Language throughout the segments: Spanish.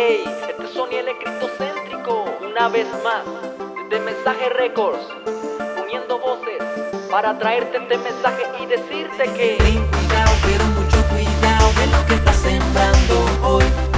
Este es Soniel criptocéntrico, una vez más, desde Mensaje Records, uniendo voces para traerte este mensaje y decirte que Ten cuidado, pero mucho cuidado de lo que estás sembrando hoy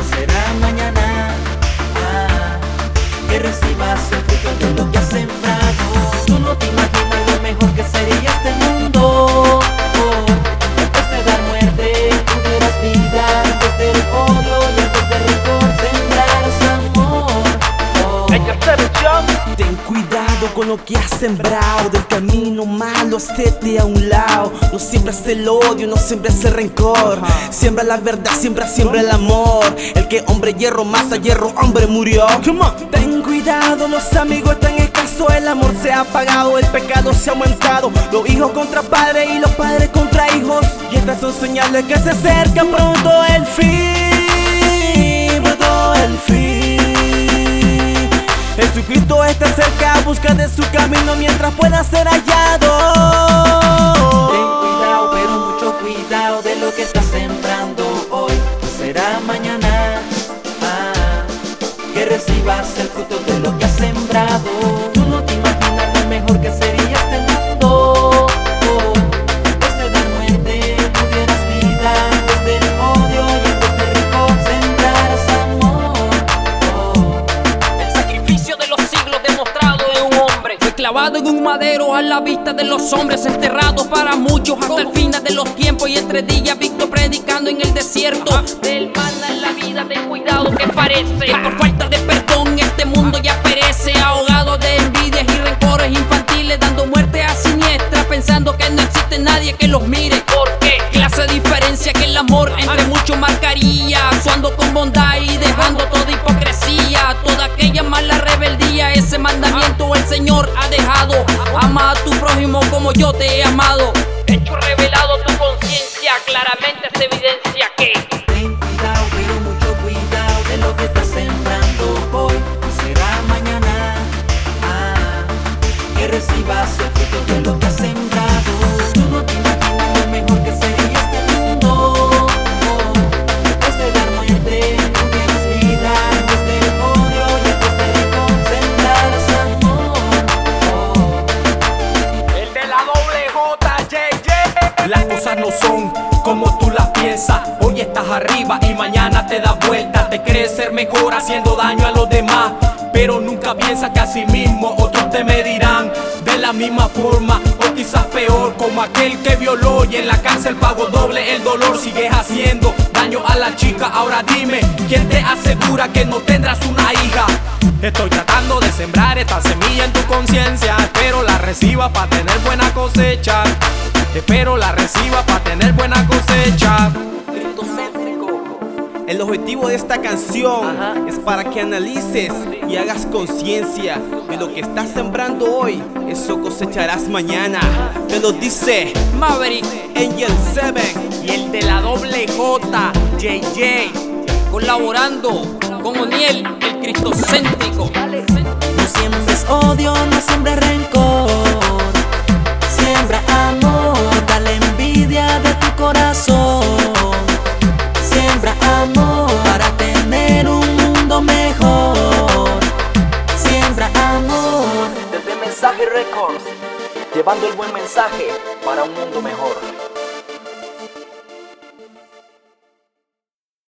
con lo que has sembrado Del camino malo, hacete a un lado. No siembras el odio, no siembras el rencor. Siembra la verdad, siembra, siembra el amor. El que hombre hierro mata, hierro hombre murió. Ten cuidado, los amigos están escasos El amor se ha apagado, el pecado se ha aumentado. Los hijos contra padres y los padres contra hijos. Y estas son señales que se acerca pronto el fin busca de su camino mientras pueda ser hallado. Clavado en un madero a la vista de los hombres, enterrados para muchos hasta el final de los tiempos. Y entre días, Víctor predicando en el desierto. Del maná en la vida, ten cuidado que parece. Que por falta de perdón, este mundo ya perece. Ahogado de envidias y rencores infantiles, dando muerte a siniestra, pensando que no existe nadie que los mire. ¿Por qué? Clase de diferencia que el amor entre muchos marcaría. Actuando con bondad y dejando toda Señor ha dejado. Ama a tu prójimo como yo te he amado. Hecho revelado tu conciencia, claramente se evidencia que. Ten cuidado, pero mucho cuidado de lo que estás sembrando hoy. Será mañana ah, que recibas el fruto de lo que has sembrado. No son como tú las piensas. Hoy estás arriba y mañana te das vuelta. Te crees ser mejor haciendo daño a los demás. Pero nunca piensas que así mismo otros te medirán de la misma forma o quizás peor. Como aquel que violó y en la cárcel pagó doble el dolor. Sigues haciendo daño a la chica. Ahora dime, ¿quién te asegura que no tendrás una hija? Estoy tratando de sembrar esta semilla en tu conciencia. Espero la reciba para tener buena cosecha. Espero la reciba para tener buena cosecha. El objetivo de esta canción Ajá. es para que analices y hagas conciencia de lo que estás sembrando hoy. Eso cosecharás mañana. Te lo dice Maverick Angel 7. Y el de la doble J, JJ. colaborando con Oniel, el cristocéntrico. No siembres odio, no siembres rencor. Llevando el buen mensaje para un mundo mejor.